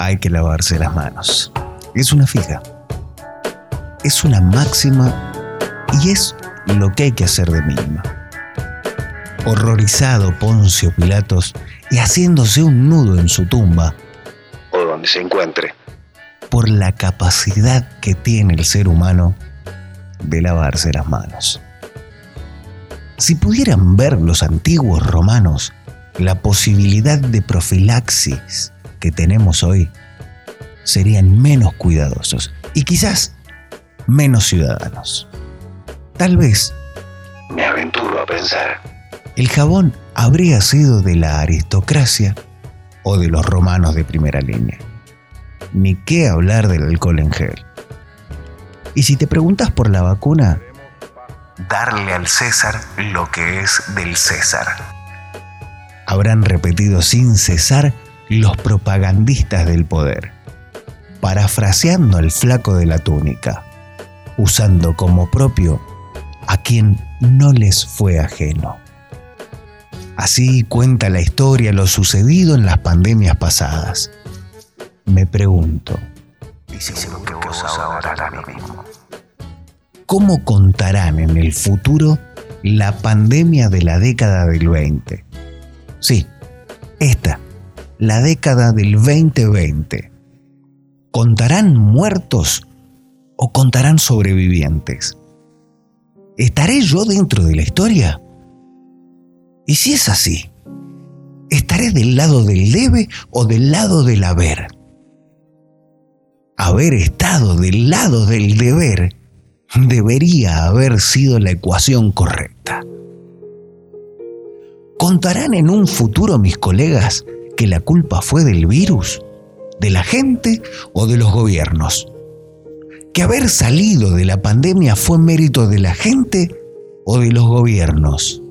hay que lavarse las manos. Es una fija. Es una máxima y es lo que hay que hacer de mínima. Horrorizado Poncio Pilatos y haciéndose un nudo en su tumba, o donde se encuentre, por la capacidad que tiene el ser humano de lavarse las manos. Si pudieran ver los antiguos romanos la posibilidad de profilaxis que tenemos hoy, serían menos cuidadosos y quizás menos ciudadanos. Tal vez, me aventuro a pensar, el jabón habría sido de la aristocracia o de los romanos de primera línea. Ni qué hablar del alcohol en gel. Y si te preguntas por la vacuna, darle al César lo que es del César. Habrán repetido sin cesar los propagandistas del poder, parafraseando al flaco de la túnica, usando como propio a quien no les fue ajeno. Así cuenta la historia lo sucedido en las pandemias pasadas. Me pregunto, ¿y si se que vos ahora mismo? ¿Cómo contarán en el futuro la pandemia de la década del 20? Sí, esta, la década del 2020. ¿Contarán muertos o contarán sobrevivientes? ¿Estaré yo dentro de la historia? Y si es así, ¿estaré del lado del debe o del lado del haber? Haber estado del lado del deber debería haber sido la ecuación correcta. ¿Contarán en un futuro mis colegas que la culpa fue del virus, de la gente o de los gobiernos? ¿Que haber salido de la pandemia fue mérito de la gente o de los gobiernos?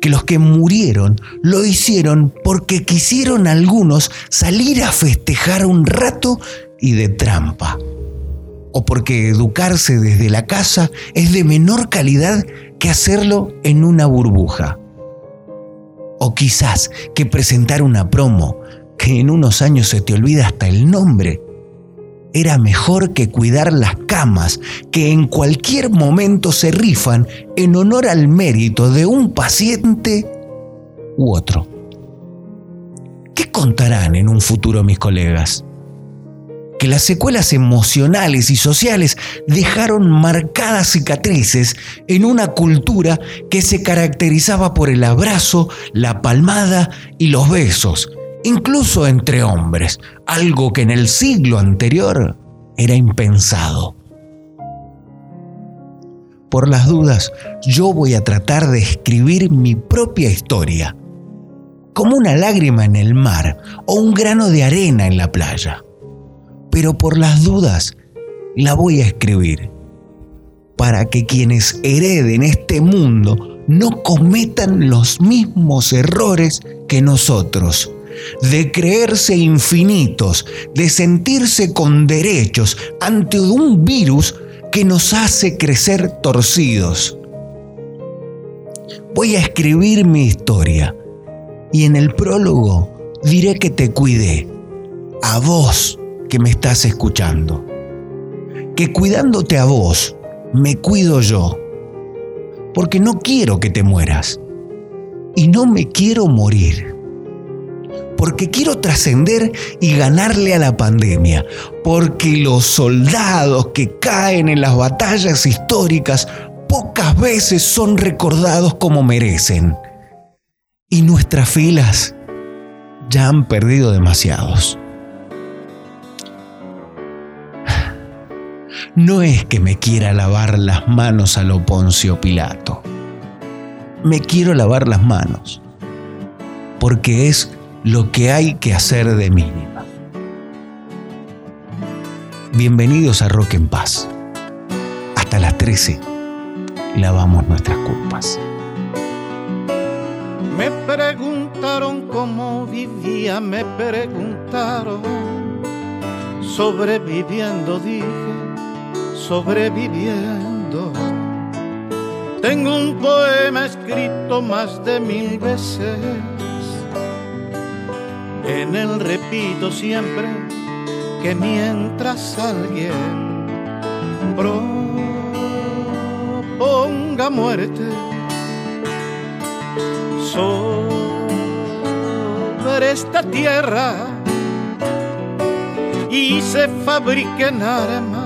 que los que murieron lo hicieron porque quisieron algunos salir a festejar un rato y de trampa o porque educarse desde la casa es de menor calidad que hacerlo en una burbuja. O quizás que presentar una promo, que en unos años se te olvida hasta el nombre, era mejor que cuidar las camas que en cualquier momento se rifan en honor al mérito de un paciente u otro. ¿Qué contarán en un futuro mis colegas? Que las secuelas emocionales y sociales dejaron marcadas cicatrices en una cultura que se caracterizaba por el abrazo, la palmada y los besos, incluso entre hombres, algo que en el siglo anterior era impensado. Por las dudas, yo voy a tratar de escribir mi propia historia, como una lágrima en el mar o un grano de arena en la playa pero por las dudas la voy a escribir para que quienes hereden este mundo no cometan los mismos errores que nosotros, de creerse infinitos, de sentirse con derechos ante un virus que nos hace crecer torcidos. Voy a escribir mi historia y en el prólogo diré que te cuidé, a vos, que me estás escuchando. Que cuidándote a vos, me cuido yo. Porque no quiero que te mueras. Y no me quiero morir. Porque quiero trascender y ganarle a la pandemia. Porque los soldados que caen en las batallas históricas pocas veces son recordados como merecen. Y nuestras filas ya han perdido demasiados. No es que me quiera lavar las manos a lo Poncio Pilato. Me quiero lavar las manos, porque es lo que hay que hacer de mínima. Bienvenidos a Rock en Paz. Hasta las 13 lavamos nuestras culpas. Me preguntaron cómo vivía, me preguntaron, sobreviviendo dije sobreviviendo. Tengo un poema escrito más de mil veces, En él repito siempre que mientras alguien proponga muerte sobre esta tierra y se fabriquen armas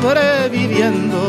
sobreviviendo.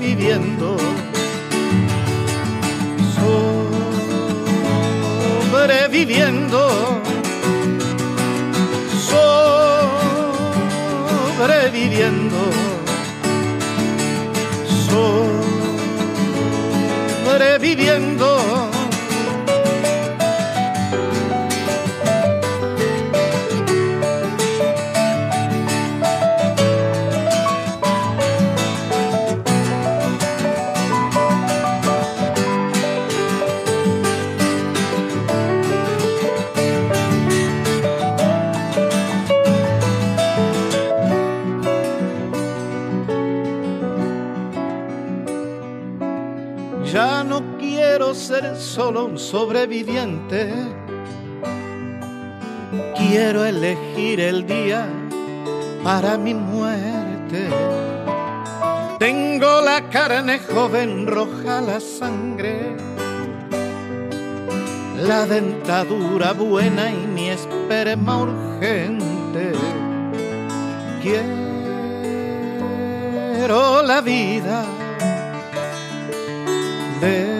sobreviviendo, sobreviviendo, sobreviviendo, sobreviviendo. Solo un sobreviviente. Quiero elegir el día para mi muerte. Tengo la carne joven, roja la sangre, la dentadura buena y mi esperma urgente. Quiero la vida de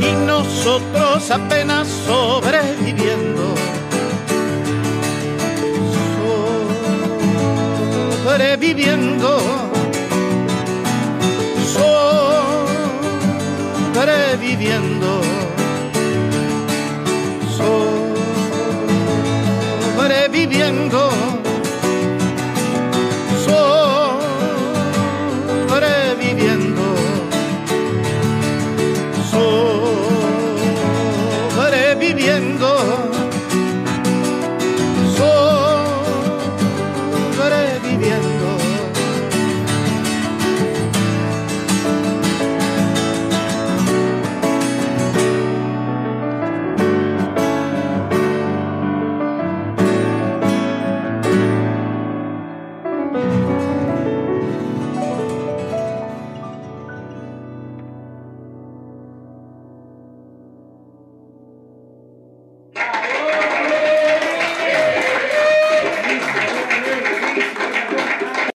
y nosotros apenas sobreviviendo. Sobreviviendo. Sobreviviendo bien